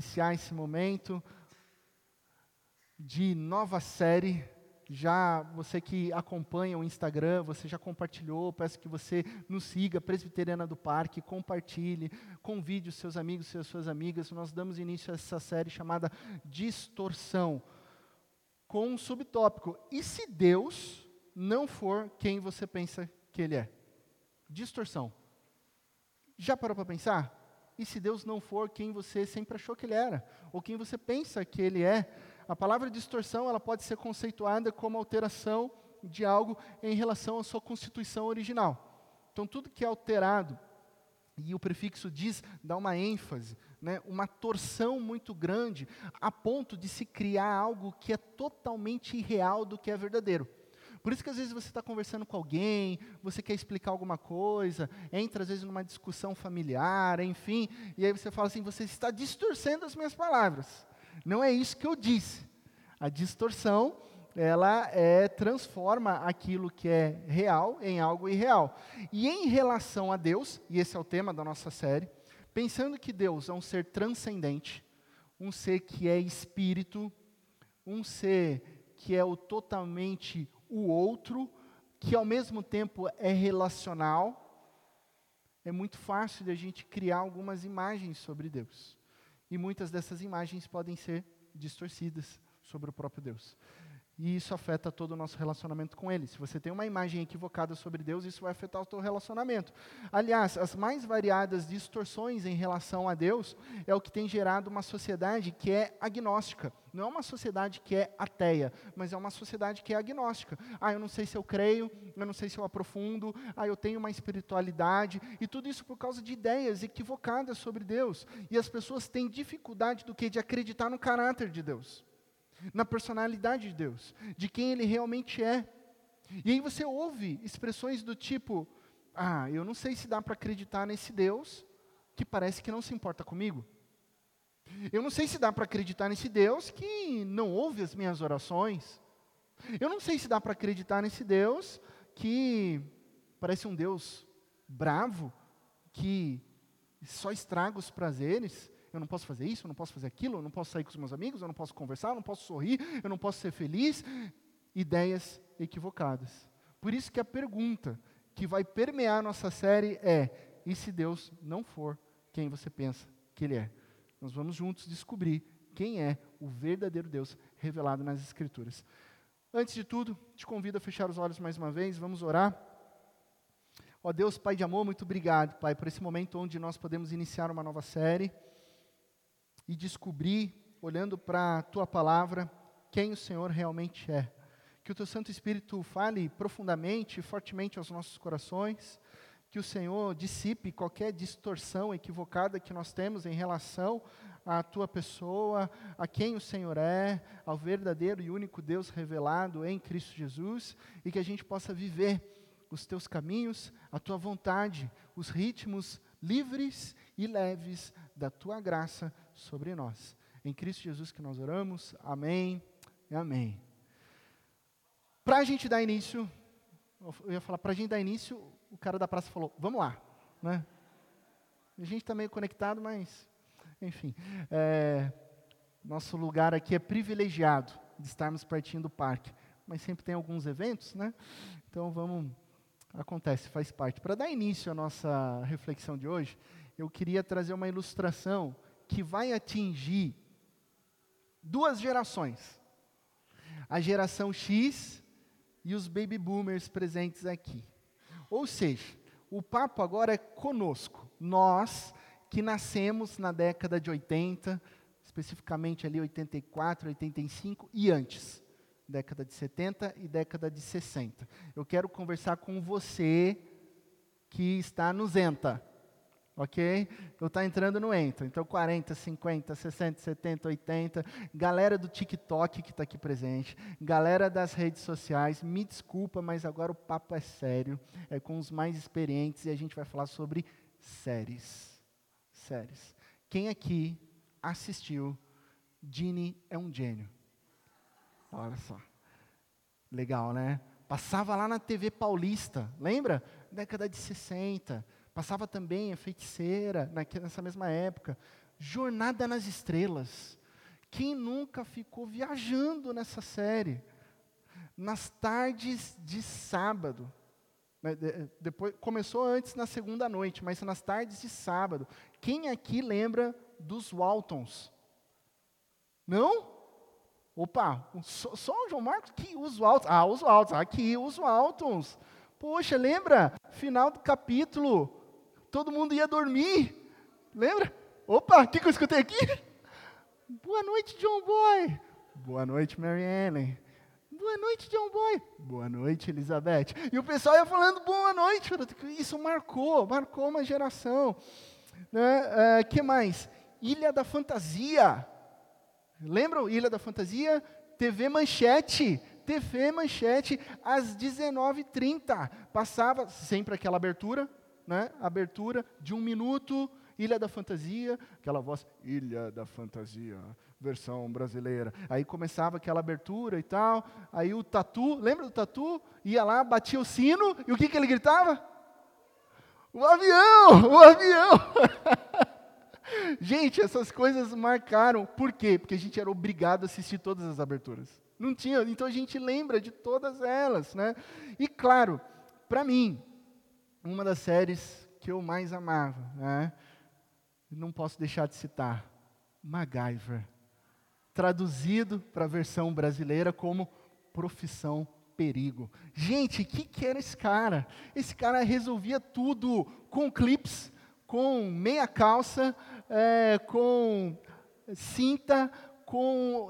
iniciar esse momento de nova série. Já você que acompanha o Instagram, você já compartilhou, peço que você nos siga, Presbiteriana do Parque, compartilhe, convide os seus amigos e as suas amigas. Nós damos início a essa série chamada Distorção, com um subtópico: E se Deus não for quem você pensa que Ele é? Distorção. Já parou para pensar? E se Deus não for quem você sempre achou que Ele era? Ou quem você pensa que Ele é? A palavra distorção ela pode ser conceituada como alteração de algo em relação à sua constituição original. Então, tudo que é alterado, e o prefixo diz, dá uma ênfase, né, uma torção muito grande, a ponto de se criar algo que é totalmente irreal do que é verdadeiro. Por isso que às vezes você está conversando com alguém, você quer explicar alguma coisa, entra às vezes numa discussão familiar, enfim, e aí você fala assim: você está distorcendo as minhas palavras. Não é isso que eu disse. A distorção, ela é, transforma aquilo que é real em algo irreal. E em relação a Deus, e esse é o tema da nossa série, pensando que Deus é um ser transcendente, um ser que é espírito, um ser que é o totalmente o outro, que ao mesmo tempo é relacional, é muito fácil de a gente criar algumas imagens sobre Deus. E muitas dessas imagens podem ser distorcidas sobre o próprio Deus. E isso afeta todo o nosso relacionamento com Ele. Se você tem uma imagem equivocada sobre Deus, isso vai afetar o teu relacionamento. Aliás, as mais variadas distorções em relação a Deus é o que tem gerado uma sociedade que é agnóstica. Não é uma sociedade que é ateia, mas é uma sociedade que é agnóstica. Ah, eu não sei se eu creio, eu não sei se eu aprofundo, ah, eu tenho uma espiritualidade, e tudo isso por causa de ideias equivocadas sobre Deus. E as pessoas têm dificuldade do que? De acreditar no caráter de Deus na personalidade de Deus, de quem Ele realmente é. E aí você ouve expressões do tipo: Ah, eu não sei se dá para acreditar nesse Deus que parece que não se importa comigo. Eu não sei se dá para acreditar nesse Deus que não ouve as minhas orações. Eu não sei se dá para acreditar nesse Deus que parece um Deus bravo, que só estraga os prazeres eu não posso fazer isso, eu não posso fazer aquilo, eu não posso sair com os meus amigos, eu não posso conversar, eu não posso sorrir, eu não posso ser feliz. Ideias equivocadas. Por isso que a pergunta que vai permear nossa série é: e se Deus não for quem você pensa que Ele é? Nós vamos juntos descobrir quem é o verdadeiro Deus revelado nas Escrituras. Antes de tudo, te convido a fechar os olhos mais uma vez, vamos orar. Ó Deus, Pai de amor, muito obrigado, Pai, por esse momento onde nós podemos iniciar uma nova série e descobrir, olhando para a tua palavra, quem o Senhor realmente é. Que o teu Santo Espírito fale profundamente e fortemente aos nossos corações, que o Senhor dissipe qualquer distorção equivocada que nós temos em relação à tua pessoa, a quem o Senhor é, ao verdadeiro e único Deus revelado em Cristo Jesus, e que a gente possa viver os teus caminhos, a tua vontade, os ritmos livres e leves da tua graça sobre nós. Em Cristo Jesus que nós oramos. Amém e amém. Para a gente dar início, eu ia falar, para a gente dar início, o cara da praça falou, vamos lá. Né? A gente está meio conectado, mas, enfim. É, nosso lugar aqui é privilegiado de estarmos pertinho do parque. Mas sempre tem alguns eventos, né? Então vamos. Acontece, faz parte. Para dar início à nossa reflexão de hoje, eu queria trazer uma ilustração que vai atingir duas gerações: a geração X e os baby boomers presentes aqui. Ou seja, o papo agora é conosco, nós que nascemos na década de 80, especificamente ali 84, 85 e antes, década de 70 e década de 60. Eu quero conversar com você que está no Zenta ok? Eu está entrando no Enta. Então, 40, 50, 60, 70, 80. Galera do TikTok que está aqui presente. Galera das redes sociais. Me desculpa, mas agora o papo é sério. É com os mais experientes e a gente vai falar sobre séries. Séries. Quem aqui assistiu Genie é um gênio? Olha só. Legal, né? Passava lá na TV Paulista, lembra? Década de 60 Passava também a feiticeira, nessa mesma época. Jornada nas Estrelas. Quem nunca ficou viajando nessa série? Nas tardes de sábado. Né, depois, começou antes na segunda noite, mas nas tardes de sábado. Quem aqui lembra dos Waltons? Não? Opa, só, só o João Marcos? Que os Waltons? Ah, os Waltons. Aqui, os Waltons. Poxa, lembra? Final do capítulo. Todo mundo ia dormir. Lembra? Opa, o que, que eu escutei aqui? Boa noite, John Boy. Boa noite, Mary Ellen. Boa noite, John Boy. Boa noite, Elizabeth. E o pessoal ia falando boa noite. Isso marcou, marcou uma geração. Né? Uh, que mais? Ilha da Fantasia. Lembram Ilha da Fantasia? TV Manchete. TV Manchete, às 19h30. Passava sempre aquela abertura, né? Abertura de um minuto, Ilha da Fantasia, aquela voz, Ilha da Fantasia, versão brasileira. Aí começava aquela abertura e tal. Aí o Tatu, lembra do Tatu? Ia lá, batia o sino e o que, que ele gritava? O avião! O avião! gente, essas coisas marcaram. Por quê? Porque a gente era obrigado a assistir todas as aberturas. Não tinha, então a gente lembra de todas elas, né? E claro, para mim, uma das séries que eu mais amava, né? Não posso deixar de citar MacGyver traduzido para a versão brasileira como profissão perigo. Gente, o que, que era esse cara? Esse cara resolvia tudo com clips, com meia calça, é, com cinta, com.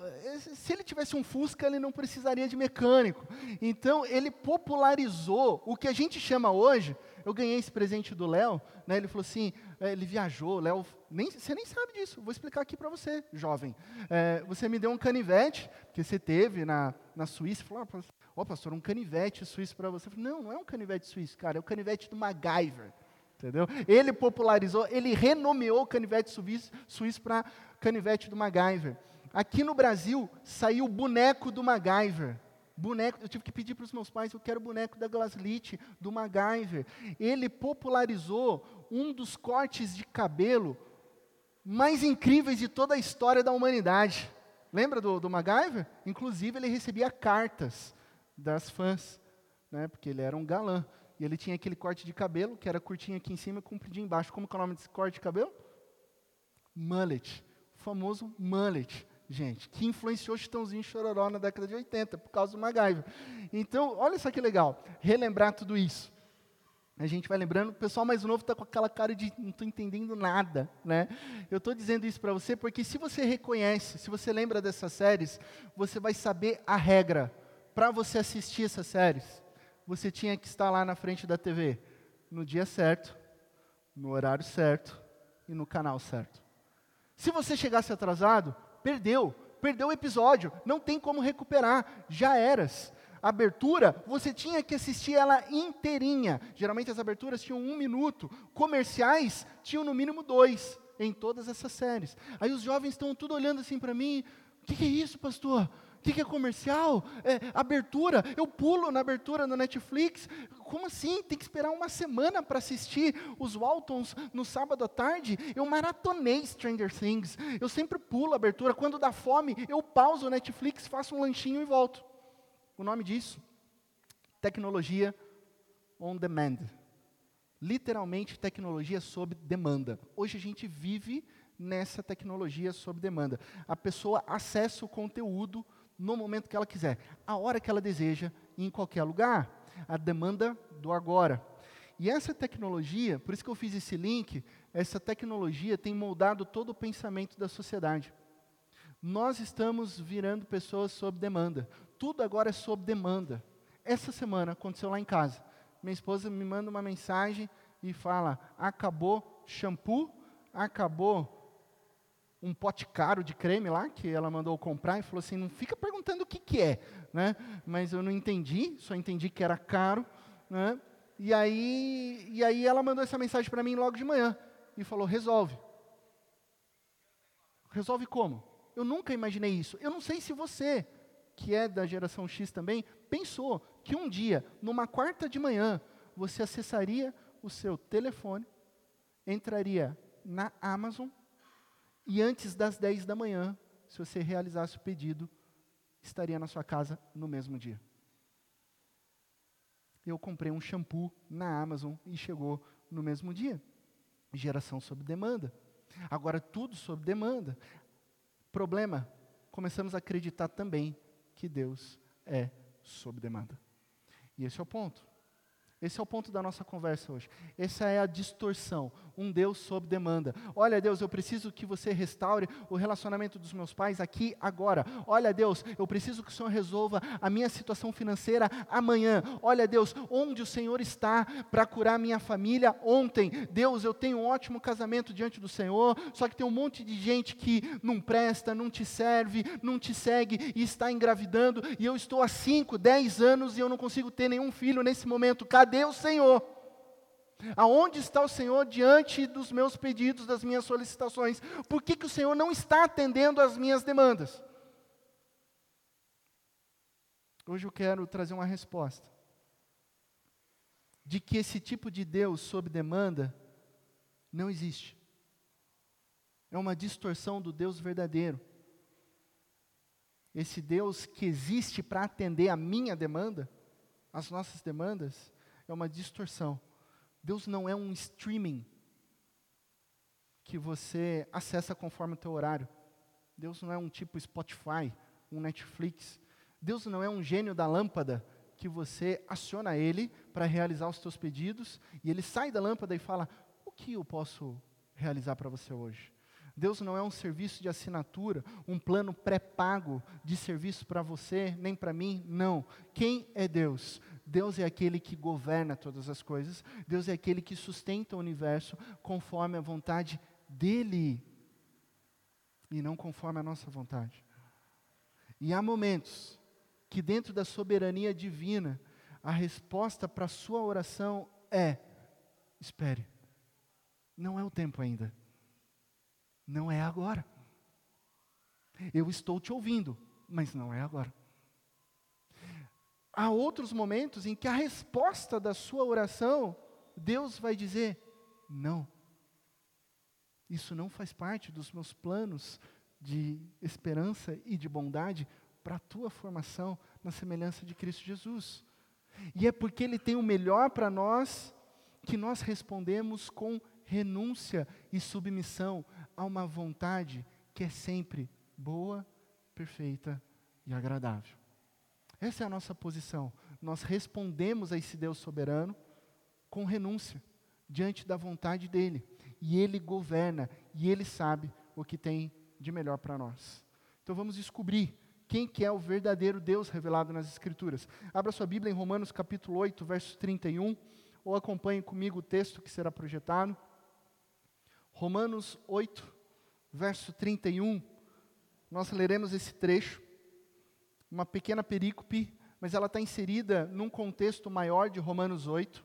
Se ele tivesse um Fusca, ele não precisaria de mecânico. Então, ele popularizou o que a gente chama hoje. Eu ganhei esse presente do Léo, né, ele falou assim: é, ele viajou, Léo, nem, você nem sabe disso, vou explicar aqui para você, jovem. É, você me deu um canivete, que você teve na, na Suíça, falou, ó, oh, pastor, um canivete suíço para você. Falei, não, não é um canivete suíço, cara, é o canivete do MacGyver. Entendeu? Ele popularizou, ele renomeou o canivete suíço, suíço para canivete do MacGyver. Aqui no Brasil saiu o boneco do MacGyver. Boneco, eu tive que pedir para os meus pais, eu quero boneco da Glaslit, do MacGyver. Ele popularizou um dos cortes de cabelo mais incríveis de toda a história da humanidade. Lembra do, do MacGyver? Inclusive, ele recebia cartas das fãs, né, porque ele era um galã. E ele tinha aquele corte de cabelo, que era curtinho aqui em cima e compridinho embaixo. Como é o nome desse corte de cabelo? Mullet. O famoso mullet gente, que influenciou Chitãozinho Chororó na década de 80, por causa do MacGyver. Então, olha só que legal, relembrar tudo isso. A gente vai lembrando, o pessoal mais novo está com aquela cara de não estou entendendo nada, né? Eu estou dizendo isso para você porque se você reconhece, se você lembra dessas séries, você vai saber a regra. Para você assistir essas séries, você tinha que estar lá na frente da TV, no dia certo, no horário certo e no canal certo. Se você chegasse atrasado, perdeu, perdeu o episódio, não tem como recuperar, já eras. Abertura, você tinha que assistir ela inteirinha. Geralmente as aberturas tinham um minuto, comerciais tinham no mínimo dois em todas essas séries. Aí os jovens estão tudo olhando assim para mim: o que, que é isso, pastor? O que, que é comercial? É, abertura? Eu pulo na abertura no Netflix. Como assim? Tem que esperar uma semana para assistir os Waltons no sábado à tarde? Eu maratonei Stranger Things. Eu sempre pulo a abertura. Quando dá fome, eu pauso o Netflix, faço um lanchinho e volto. O nome disso? Tecnologia on demand. Literalmente, tecnologia sob demanda. Hoje a gente vive nessa tecnologia sob demanda. A pessoa acessa o conteúdo no momento que ela quiser, a hora que ela deseja, em qualquer lugar. A demanda do agora. E essa tecnologia, por isso que eu fiz esse link, essa tecnologia tem moldado todo o pensamento da sociedade. Nós estamos virando pessoas sob demanda. Tudo agora é sob demanda. Essa semana aconteceu lá em casa. Minha esposa me manda uma mensagem e fala: acabou shampoo, acabou um pote caro de creme lá, que ela mandou comprar, e falou assim, não fica perguntando o que, que é, né? Mas eu não entendi, só entendi que era caro, né? E aí, e aí ela mandou essa mensagem para mim logo de manhã, e falou, resolve. Resolve como? Eu nunca imaginei isso. Eu não sei se você, que é da geração X também, pensou que um dia, numa quarta de manhã, você acessaria o seu telefone, entraria na Amazon, e antes das 10 da manhã, se você realizasse o pedido, estaria na sua casa no mesmo dia. Eu comprei um shampoo na Amazon e chegou no mesmo dia. Geração sob demanda. Agora, tudo sob demanda. Problema: começamos a acreditar também que Deus é sob demanda. E esse é o ponto. Esse é o ponto da nossa conversa hoje. Essa é a distorção. Um Deus sob demanda. Olha, Deus, eu preciso que você restaure o relacionamento dos meus pais aqui, agora. Olha, Deus, eu preciso que o Senhor resolva a minha situação financeira amanhã. Olha, Deus, onde o Senhor está para curar minha família ontem. Deus, eu tenho um ótimo casamento diante do Senhor, só que tem um monte de gente que não presta, não te serve, não te segue e está engravidando. E eu estou há 5, 10 anos e eu não consigo ter nenhum filho nesse momento. Cadê? Cadê o Senhor? Aonde está o Senhor diante dos meus pedidos, das minhas solicitações? Por que, que o Senhor não está atendendo às minhas demandas? Hoje eu quero trazer uma resposta. De que esse tipo de Deus sob demanda não existe. É uma distorção do Deus verdadeiro. Esse Deus que existe para atender a minha demanda, as nossas demandas, é uma distorção. Deus não é um streaming que você acessa conforme o teu horário. Deus não é um tipo Spotify, um Netflix. Deus não é um gênio da lâmpada que você aciona ele para realizar os teus pedidos e ele sai da lâmpada e fala: "O que eu posso realizar para você hoje?" Deus não é um serviço de assinatura, um plano pré-pago de serviço para você, nem para mim, não. Quem é Deus? Deus é aquele que governa todas as coisas, Deus é aquele que sustenta o universo conforme a vontade dEle, e não conforme a nossa vontade. E há momentos que, dentro da soberania divina, a resposta para a sua oração é: espere, não é o tempo ainda, não é agora. Eu estou te ouvindo, mas não é agora há outros momentos em que a resposta da sua oração, Deus vai dizer: não. Isso não faz parte dos meus planos de esperança e de bondade para a tua formação na semelhança de Cristo Jesus. E é porque Ele tem o melhor para nós que nós respondemos com renúncia e submissão a uma vontade que é sempre boa, perfeita e agradável. Essa é a nossa posição. Nós respondemos a esse Deus soberano com renúncia, diante da vontade dEle. E Ele governa, e Ele sabe o que tem de melhor para nós. Então vamos descobrir quem que é o verdadeiro Deus revelado nas Escrituras. Abra sua Bíblia em Romanos capítulo 8, verso 31, ou acompanhe comigo o texto que será projetado. Romanos 8, verso 31. Nós leremos esse trecho uma pequena perícope, mas ela está inserida num contexto maior de Romanos 8.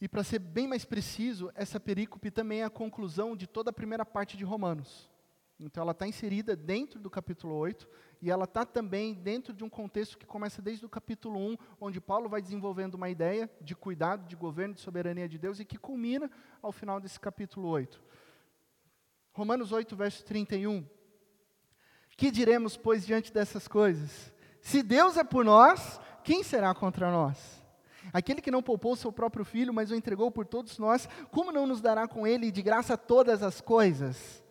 E para ser bem mais preciso, essa perícope também é a conclusão de toda a primeira parte de Romanos. Então ela está inserida dentro do capítulo 8 e ela está também dentro de um contexto que começa desde o capítulo 1, onde Paulo vai desenvolvendo uma ideia de cuidado, de governo, de soberania de Deus e que culmina ao final desse capítulo 8. Romanos 8, verso 31. Que diremos, pois, diante dessas coisas? Se Deus é por nós, quem será contra nós? Aquele que não poupou seu próprio filho, mas o entregou por todos nós, como não nos dará com ele de graça todas as coisas?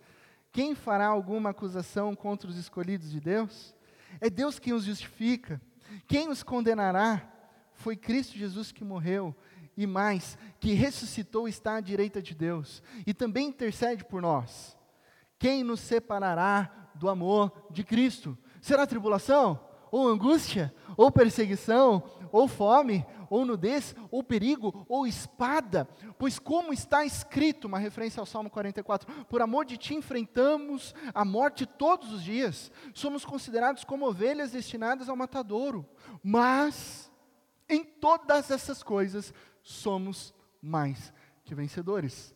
Quem fará alguma acusação contra os escolhidos de Deus? É Deus quem os justifica. Quem os condenará? Foi Cristo Jesus que morreu e mais, que ressuscitou está à direita de Deus e também intercede por nós. Quem nos separará do amor de Cristo. Será tribulação? Ou angústia? Ou perseguição? Ou fome? Ou nudez? Ou perigo? Ou espada? Pois, como está escrito, uma referência ao Salmo 44, por amor de ti enfrentamos a morte todos os dias, somos considerados como ovelhas destinadas ao matadouro, mas em todas essas coisas somos mais que vencedores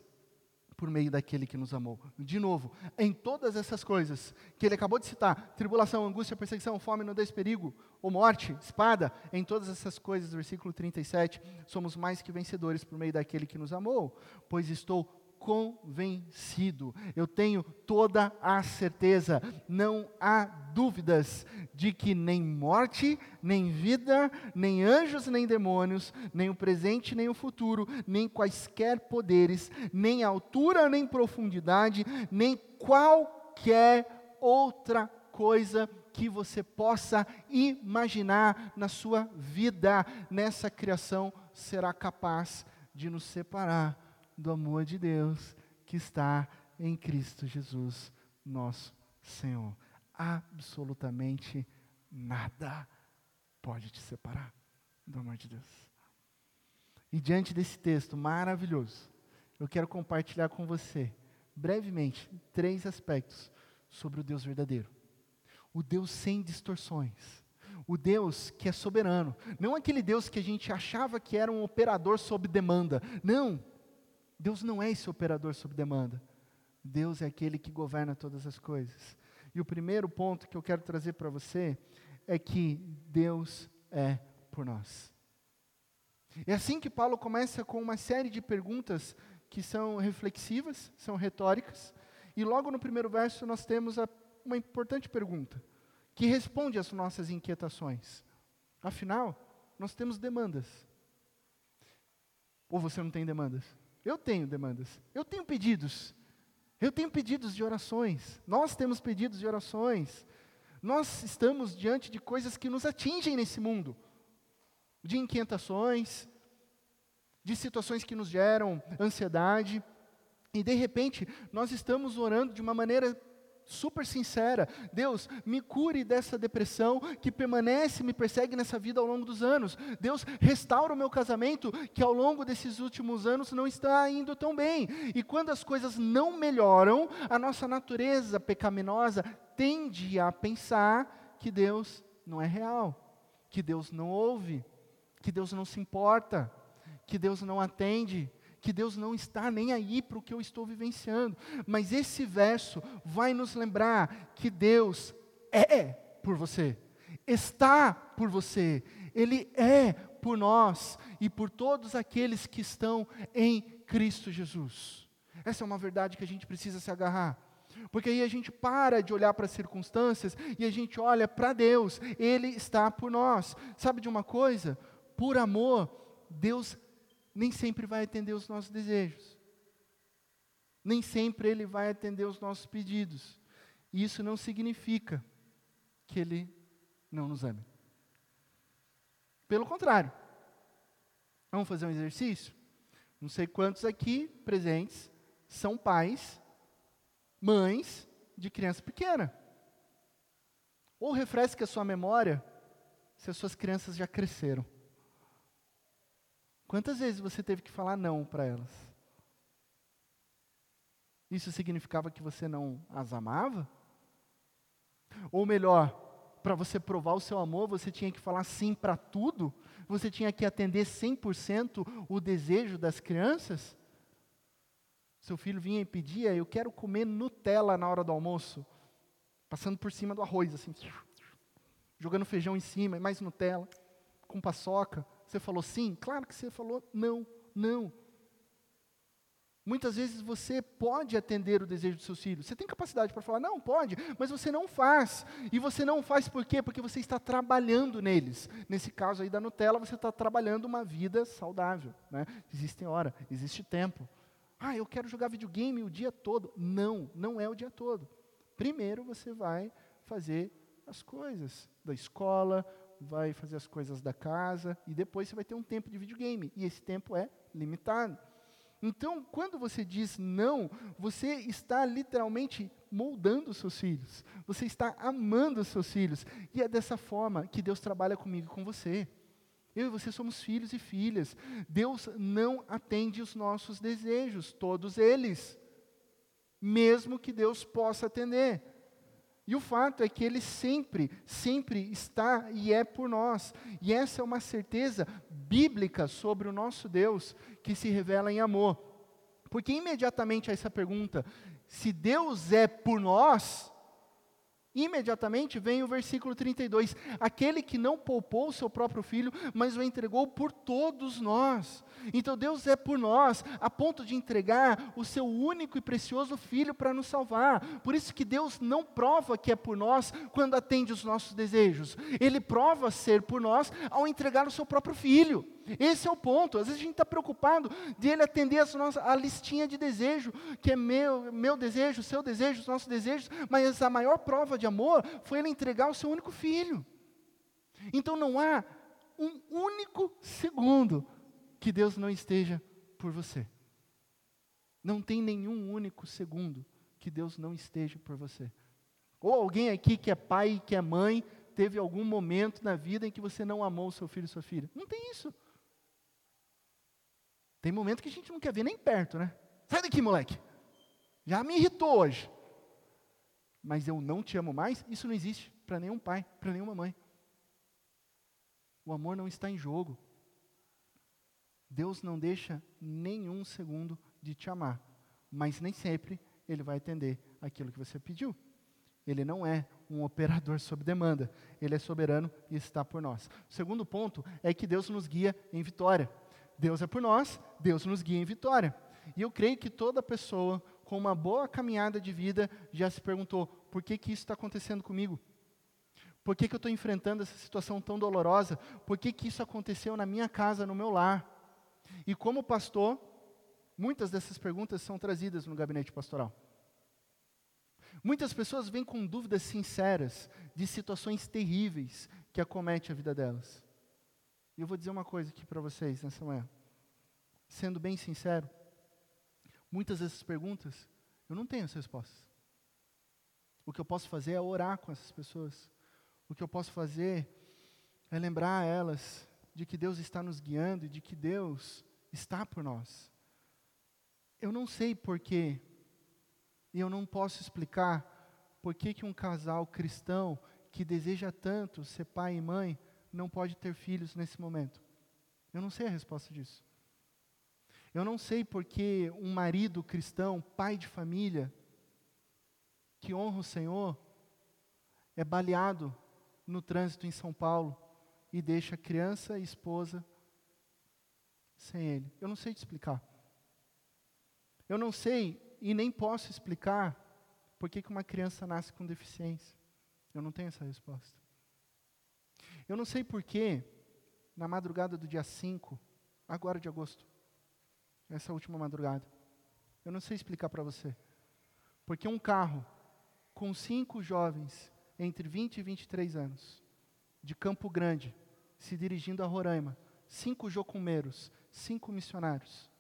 por meio daquele que nos amou. De novo, em todas essas coisas que ele acabou de citar, tribulação, angústia, perseguição, fome, nudez, perigo, ou morte, espada, em todas essas coisas, versículo 37, somos mais que vencedores por meio daquele que nos amou, pois estou convencido, eu tenho toda a certeza, não há dúvidas de que nem morte, nem vida, nem anjos, nem demônios, nem o presente, nem o futuro, nem quaisquer poderes, nem altura, nem profundidade, nem qualquer outra coisa que você possa imaginar na sua vida, nessa criação, será capaz de nos separar do amor de Deus que está em Cristo Jesus, nosso Senhor. Absolutamente nada pode te separar do amor de Deus. E diante desse texto maravilhoso, eu quero compartilhar com você, brevemente, três aspectos sobre o Deus verdadeiro. O Deus sem distorções. O Deus que é soberano. Não aquele Deus que a gente achava que era um operador sob demanda. Não. Deus não é esse operador sob demanda. Deus é aquele que governa todas as coisas. E o primeiro ponto que eu quero trazer para você é que Deus é por nós. É assim que Paulo começa com uma série de perguntas que são reflexivas, são retóricas, e logo no primeiro verso nós temos a, uma importante pergunta, que responde às nossas inquietações. Afinal, nós temos demandas. Ou você não tem demandas? Eu tenho demandas. Eu tenho pedidos. Eu tenho pedidos de orações. Nós temos pedidos de orações. Nós estamos diante de coisas que nos atingem nesse mundo de inquietações, de situações que nos geram ansiedade, e de repente nós estamos orando de uma maneira super sincera. Deus, me cure dessa depressão que permanece, me persegue nessa vida ao longo dos anos. Deus, restaura o meu casamento que ao longo desses últimos anos não está indo tão bem. E quando as coisas não melhoram, a nossa natureza pecaminosa tende a pensar que Deus não é real, que Deus não ouve, que Deus não se importa, que Deus não atende que Deus não está nem aí para o que eu estou vivenciando. Mas esse verso vai nos lembrar que Deus é por você, está por você, Ele é por nós e por todos aqueles que estão em Cristo Jesus. Essa é uma verdade que a gente precisa se agarrar. Porque aí a gente para de olhar para as circunstâncias e a gente olha para Deus, Ele está por nós. Sabe de uma coisa? Por amor, Deus nem sempre vai atender os nossos desejos. Nem sempre Ele vai atender os nossos pedidos. E isso não significa que Ele não nos ame. Pelo contrário. Vamos fazer um exercício? Não sei quantos aqui presentes são pais, mães de criança pequena. Ou refresque a sua memória se as suas crianças já cresceram. Quantas vezes você teve que falar não para elas? Isso significava que você não as amava? Ou melhor, para você provar o seu amor, você tinha que falar sim para tudo? Você tinha que atender 100% o desejo das crianças? Seu filho vinha e pedia, eu quero comer Nutella na hora do almoço, passando por cima do arroz, assim, jogando feijão em cima, mais Nutella, com paçoca. Você falou sim? Claro que você falou não, não. Muitas vezes você pode atender o desejo dos seus filhos. Você tem capacidade para falar, não, pode, mas você não faz. E você não faz por quê? Porque você está trabalhando neles. Nesse caso aí da Nutella, você está trabalhando uma vida saudável. Né? Existe hora, existe tempo. Ah, eu quero jogar videogame o dia todo. Não, não é o dia todo. Primeiro você vai fazer as coisas da escola, vai fazer as coisas da casa e depois você vai ter um tempo de videogame e esse tempo é limitado. Então, quando você diz não, você está literalmente moldando os seus filhos. Você está amando os seus filhos. E é dessa forma que Deus trabalha comigo e com você. Eu e você somos filhos e filhas. Deus não atende os nossos desejos, todos eles. Mesmo que Deus possa atender. E o fato é que Ele sempre, sempre está e é por nós. E essa é uma certeza bíblica sobre o nosso Deus que se revela em amor. Porque imediatamente a essa pergunta, se Deus é por nós, Imediatamente vem o versículo 32: aquele que não poupou o seu próprio filho, mas o entregou por todos nós. Então Deus é por nós, a ponto de entregar o seu único e precioso filho para nos salvar. Por isso que Deus não prova que é por nós quando atende os nossos desejos. Ele prova ser por nós ao entregar o seu próprio filho. Esse é o ponto. Às vezes a gente está preocupado de ele atender a, nossa, a listinha de desejo, que é meu, meu desejo, seu desejo, os nossos desejos, mas a maior prova de amor foi ele entregar o seu único filho. Então não há um único segundo que Deus não esteja por você. Não tem nenhum único segundo que Deus não esteja por você. Ou alguém aqui que é pai e que é mãe, teve algum momento na vida em que você não amou o seu filho e sua filha. Não tem isso. Tem momento que a gente não quer ver nem perto, né? Sai daqui, moleque. Já me irritou hoje. Mas eu não te amo mais, isso não existe para nenhum pai, para nenhuma mãe. O amor não está em jogo. Deus não deixa nenhum segundo de te amar, mas nem sempre Ele vai atender aquilo que você pediu. Ele não é um operador sob demanda, Ele é soberano e está por nós. O segundo ponto é que Deus nos guia em vitória. Deus é por nós, Deus nos guia em vitória. E eu creio que toda pessoa com uma boa caminhada de vida já se perguntou: por que, que isso está acontecendo comigo? Por que, que eu estou enfrentando essa situação tão dolorosa? Por que, que isso aconteceu na minha casa, no meu lar? E como pastor, muitas dessas perguntas são trazidas no gabinete pastoral. Muitas pessoas vêm com dúvidas sinceras de situações terríveis que acometem a vida delas. E eu vou dizer uma coisa aqui para vocês nessa manhã. Sendo bem sincero, muitas dessas perguntas eu não tenho as respostas. O que eu posso fazer é orar com essas pessoas. O que eu posso fazer é lembrar a elas de que Deus está nos guiando e de que Deus está por nós. Eu não sei porquê, e eu não posso explicar por que, que um casal cristão que deseja tanto ser pai e mãe não pode ter filhos nesse momento? Eu não sei a resposta disso. Eu não sei porque um marido cristão, pai de família, que honra o Senhor, é baleado no trânsito em São Paulo e deixa criança e esposa sem ele. Eu não sei te explicar. Eu não sei e nem posso explicar por que uma criança nasce com deficiência. Eu não tenho essa resposta. Eu não sei porquê, na madrugada do dia 5, agora de agosto, essa última madrugada, eu não sei explicar para você. Porque um carro com cinco jovens entre 20 e 23 anos, de Campo Grande, se dirigindo a Roraima, cinco jocumeiros, cinco missionários,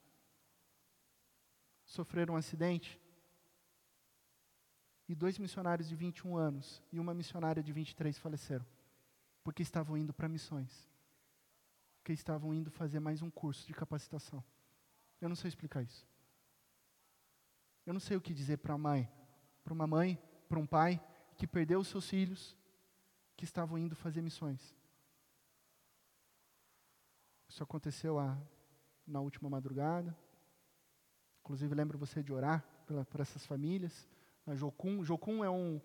sofreram um acidente e dois missionários de 21 anos e uma missionária de 23 faleceram porque estavam indo para missões, porque estavam indo fazer mais um curso de capacitação. Eu não sei explicar isso. Eu não sei o que dizer para a mãe, para uma mãe, para um pai que perdeu os seus filhos, que estavam indo fazer missões. Isso aconteceu a, na última madrugada. Inclusive, lembro você de orar pela, por essas famílias. A Jocum, Jocum é, um,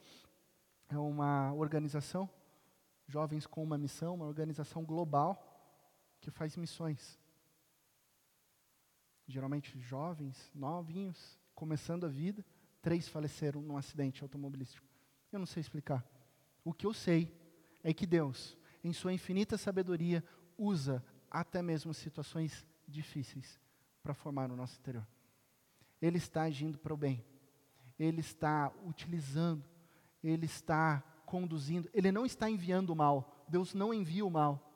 é uma organização Jovens com uma Missão, uma organização global que faz missões. Geralmente jovens, novinhos, começando a vida, três faleceram num acidente automobilístico. Eu não sei explicar. O que eu sei é que Deus, em sua infinita sabedoria, usa até mesmo situações difíceis para formar o nosso interior. Ele está agindo para o bem. Ele está utilizando, ele está conduzindo, Ele não está enviando o mal, Deus não envia o mal,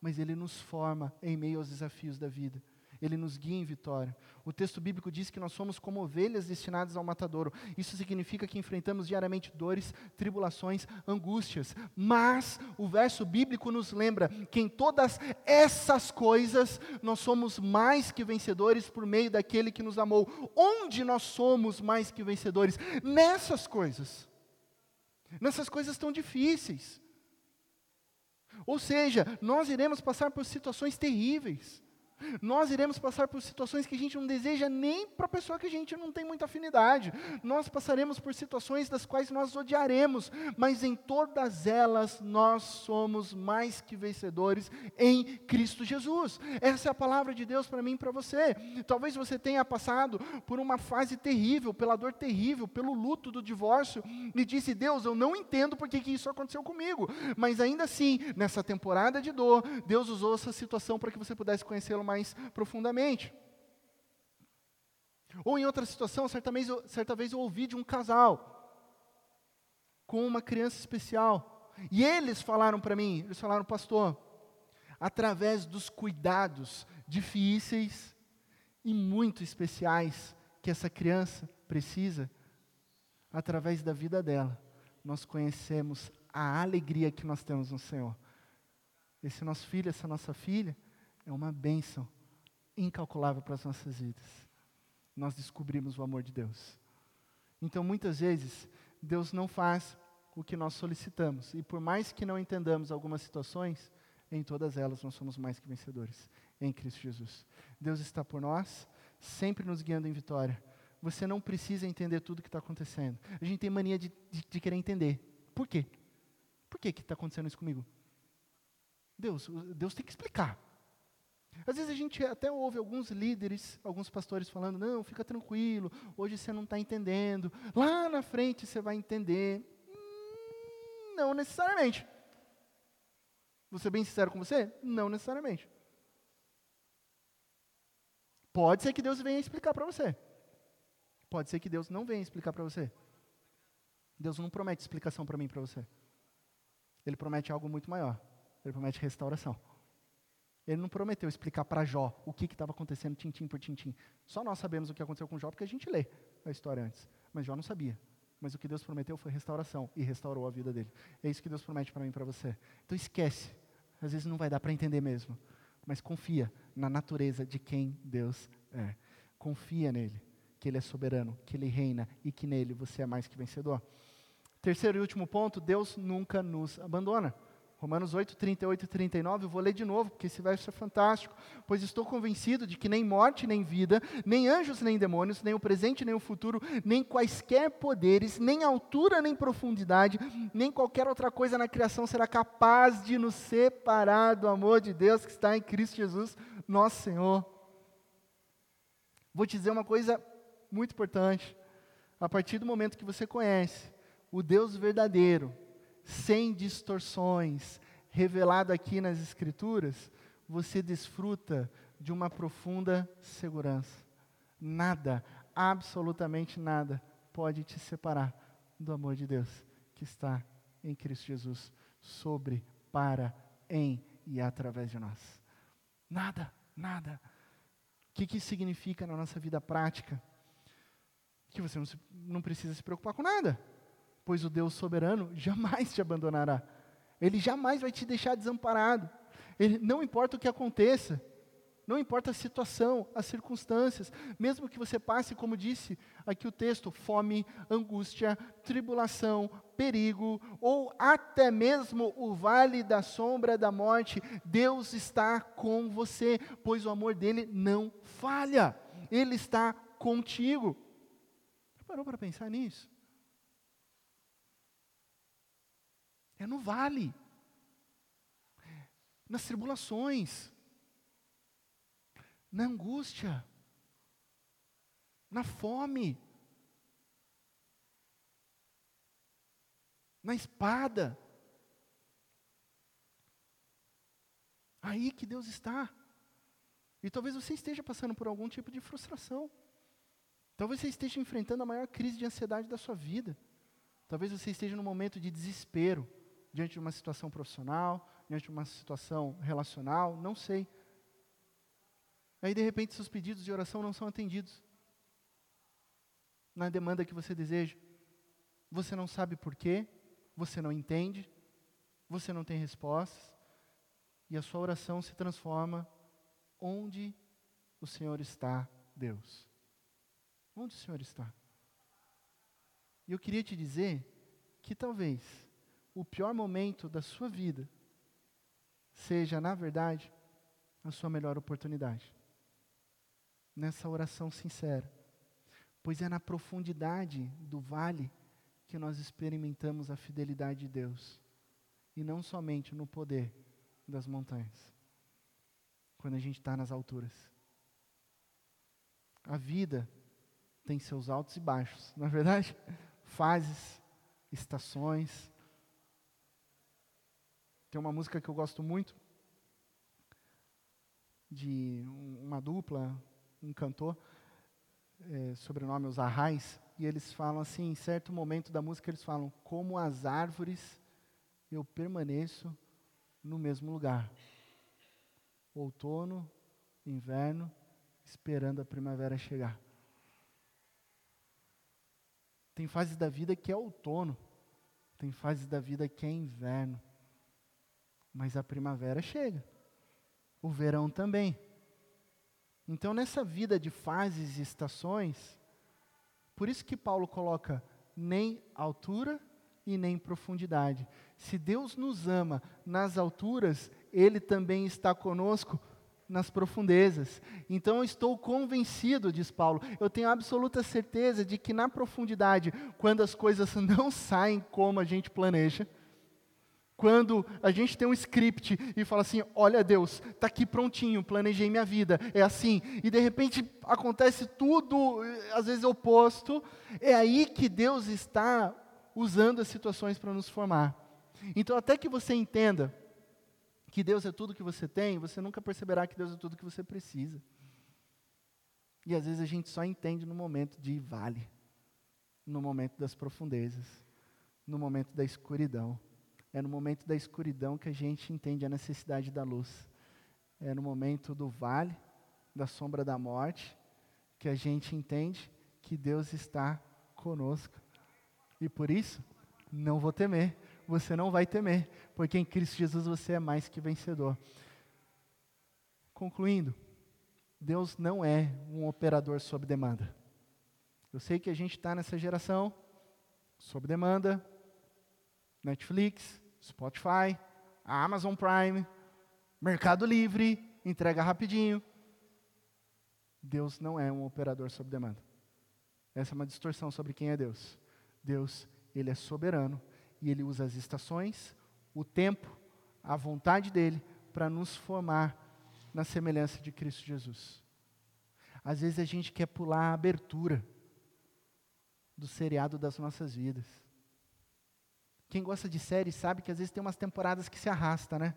mas Ele nos forma em meio aos desafios da vida. Ele nos guia em vitória. O texto bíblico diz que nós somos como ovelhas destinadas ao matadouro. Isso significa que enfrentamos diariamente dores, tribulações, angústias. Mas o verso bíblico nos lembra que em todas essas coisas nós somos mais que vencedores por meio daquele que nos amou. Onde nós somos mais que vencedores? Nessas coisas nessas coisas tão difíceis. Ou seja, nós iremos passar por situações terríveis. Nós iremos passar por situações que a gente não deseja nem para a pessoa que a gente não tem muita afinidade. Nós passaremos por situações das quais nós odiaremos, mas em todas elas nós somos mais que vencedores em Cristo Jesus. Essa é a palavra de Deus para mim e para você. Talvez você tenha passado por uma fase terrível, pela dor terrível, pelo luto do divórcio, e disse: Deus, eu não entendo por que, que isso aconteceu comigo, mas ainda assim, nessa temporada de dor, Deus usou essa situação para que você pudesse conhecê-lo mais mais profundamente. Ou em outra situação, certa vez, certa vez eu ouvi de um casal com uma criança especial. E eles falaram para mim, eles falaram, pastor, através dos cuidados difíceis e muito especiais que essa criança precisa, através da vida dela, nós conhecemos a alegria que nós temos no Senhor. Esse nosso filho, essa nossa filha, é uma bênção incalculável para as nossas vidas. Nós descobrimos o amor de Deus. Então, muitas vezes, Deus não faz o que nós solicitamos. E por mais que não entendamos algumas situações, em todas elas nós somos mais que vencedores em Cristo Jesus. Deus está por nós, sempre nos guiando em vitória. Você não precisa entender tudo o que está acontecendo. A gente tem mania de, de, de querer entender. Por quê? Por que está acontecendo isso comigo? Deus, Deus tem que explicar. Às vezes a gente até ouve alguns líderes, alguns pastores falando: não, fica tranquilo, hoje você não está entendendo, lá na frente você vai entender. Hum, não necessariamente. Vou ser bem sincero com você? Não necessariamente. Pode ser que Deus venha explicar para você. Pode ser que Deus não venha explicar para você. Deus não promete explicação para mim para você. Ele promete algo muito maior. Ele promete restauração. Ele não prometeu explicar para Jó o que estava acontecendo tintim por tintim. Só nós sabemos o que aconteceu com Jó porque a gente lê a história antes. Mas Jó não sabia. Mas o que Deus prometeu foi restauração e restaurou a vida dele. É isso que Deus promete para mim e para você. Então esquece. Às vezes não vai dar para entender mesmo. Mas confia na natureza de quem Deus é. Confia nele, que ele é soberano, que ele reina e que nele você é mais que vencedor. Terceiro e último ponto, Deus nunca nos abandona. Romanos 8, 38 e 39, eu vou ler de novo, porque esse verso é fantástico. Pois estou convencido de que nem morte, nem vida, nem anjos, nem demônios, nem o presente, nem o futuro, nem quaisquer poderes, nem altura, nem profundidade, nem qualquer outra coisa na criação será capaz de nos separar do amor de Deus que está em Cristo Jesus, nosso Senhor. Vou te dizer uma coisa muito importante. A partir do momento que você conhece o Deus verdadeiro, sem distorções, revelado aqui nas Escrituras, você desfruta de uma profunda segurança. Nada, absolutamente nada, pode te separar do amor de Deus que está em Cristo Jesus, sobre, para, em e através de nós. Nada, nada. O que, que isso significa na nossa vida prática? Que você não, se, não precisa se preocupar com nada pois o Deus soberano jamais te abandonará. Ele jamais vai te deixar desamparado. Ele, não importa o que aconteça, não importa a situação, as circunstâncias, mesmo que você passe, como disse aqui o texto, fome, angústia, tribulação, perigo, ou até mesmo o vale da sombra da morte, Deus está com você, pois o amor dele não falha, ele está contigo. Parou para pensar nisso? É no vale, nas tribulações, na angústia, na fome, na espada. Aí que Deus está. E talvez você esteja passando por algum tipo de frustração. Talvez você esteja enfrentando a maior crise de ansiedade da sua vida. Talvez você esteja num momento de desespero diante de uma situação profissional, diante de uma situação relacional, não sei. Aí, de repente, seus pedidos de oração não são atendidos na demanda que você deseja. Você não sabe por quê, você não entende, você não tem respostas, e a sua oração se transforma onde o Senhor está, Deus. Onde o Senhor está? E eu queria te dizer que talvez o pior momento da sua vida seja, na verdade, a sua melhor oportunidade. Nessa oração sincera. Pois é na profundidade do vale que nós experimentamos a fidelidade de Deus. E não somente no poder das montanhas. Quando a gente está nas alturas. A vida tem seus altos e baixos, não é verdade? Fases, estações. Tem uma música que eu gosto muito, de uma dupla, um cantor, é, sobrenome Os Arrais, e eles falam assim, em certo momento da música eles falam, como as árvores eu permaneço no mesmo lugar. Outono, inverno, esperando a primavera chegar. Tem fases da vida que é outono, tem fases da vida que é inverno. Mas a primavera chega. O verão também. Então, nessa vida de fases e estações, por isso que Paulo coloca nem altura e nem profundidade. Se Deus nos ama nas alturas, Ele também está conosco nas profundezas. Então eu estou convencido, diz Paulo, eu tenho absoluta certeza de que na profundidade, quando as coisas não saem como a gente planeja, quando a gente tem um script e fala assim: olha Deus, está aqui prontinho, planejei minha vida, é assim, e de repente acontece tudo, às vezes oposto, é aí que Deus está usando as situações para nos formar. Então, até que você entenda que Deus é tudo que você tem, você nunca perceberá que Deus é tudo que você precisa. E às vezes a gente só entende no momento de vale, no momento das profundezas, no momento da escuridão. É no momento da escuridão que a gente entende a necessidade da luz. É no momento do vale, da sombra da morte, que a gente entende que Deus está conosco. E por isso, não vou temer, você não vai temer, porque em Cristo Jesus você é mais que vencedor. Concluindo, Deus não é um operador sob demanda. Eu sei que a gente está nessa geração sob demanda, Netflix, Spotify, Amazon Prime, Mercado Livre, entrega rapidinho. Deus não é um operador sob demanda. Essa é uma distorção sobre quem é Deus. Deus, ele é soberano e ele usa as estações, o tempo, a vontade dele para nos formar na semelhança de Cristo Jesus. Às vezes a gente quer pular a abertura do seriado das nossas vidas. Quem gosta de série sabe que às vezes tem umas temporadas que se arrasta, né?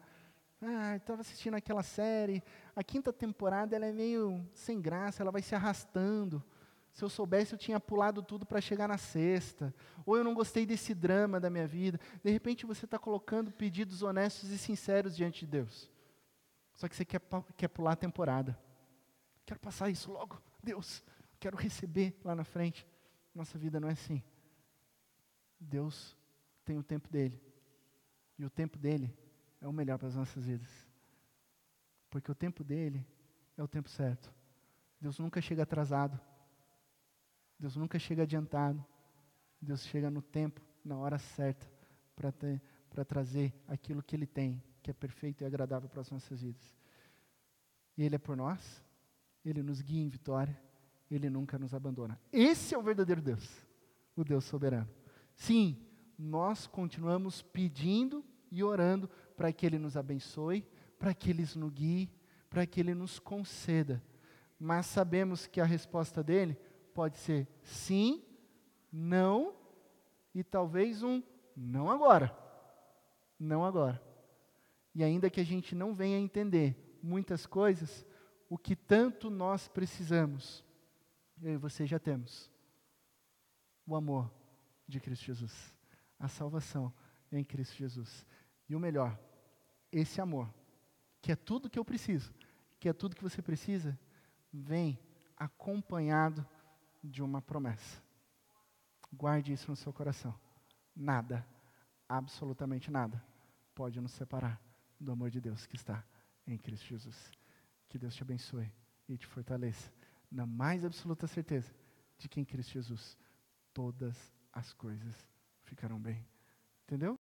Ah, estava assistindo aquela série, a quinta temporada ela é meio sem graça, ela vai se arrastando. Se eu soubesse, eu tinha pulado tudo para chegar na sexta. Ou eu não gostei desse drama da minha vida. De repente você está colocando pedidos honestos e sinceros diante de Deus. Só que você quer, quer pular a temporada. Quero passar isso logo. Deus, quero receber lá na frente. Nossa vida não é assim. Deus tem o tempo dele. E o tempo dele é o melhor para as nossas vidas. Porque o tempo dele é o tempo certo. Deus nunca chega atrasado. Deus nunca chega adiantado. Deus chega no tempo, na hora certa, para trazer aquilo que Ele tem, que é perfeito e agradável para as nossas vidas. E Ele é por nós, Ele nos guia em vitória, Ele nunca nos abandona. Esse é o verdadeiro Deus, o Deus soberano. Sim, nós continuamos pedindo e orando para que Ele nos abençoe, para que Ele nos guie, para que Ele nos conceda. Mas sabemos que a resposta dele pode ser sim, não e talvez um não agora. Não agora. E ainda que a gente não venha entender muitas coisas, o que tanto nós precisamos, eu e você já temos. O amor de Cristo Jesus. A salvação em Cristo Jesus. E o melhor, esse amor, que é tudo que eu preciso, que é tudo que você precisa, vem acompanhado de uma promessa. Guarde isso no seu coração. Nada, absolutamente nada, pode nos separar do amor de Deus que está em Cristo Jesus. Que Deus te abençoe e te fortaleça na mais absoluta certeza de que em Cristo Jesus todas as coisas ficarão bem. Entendeu?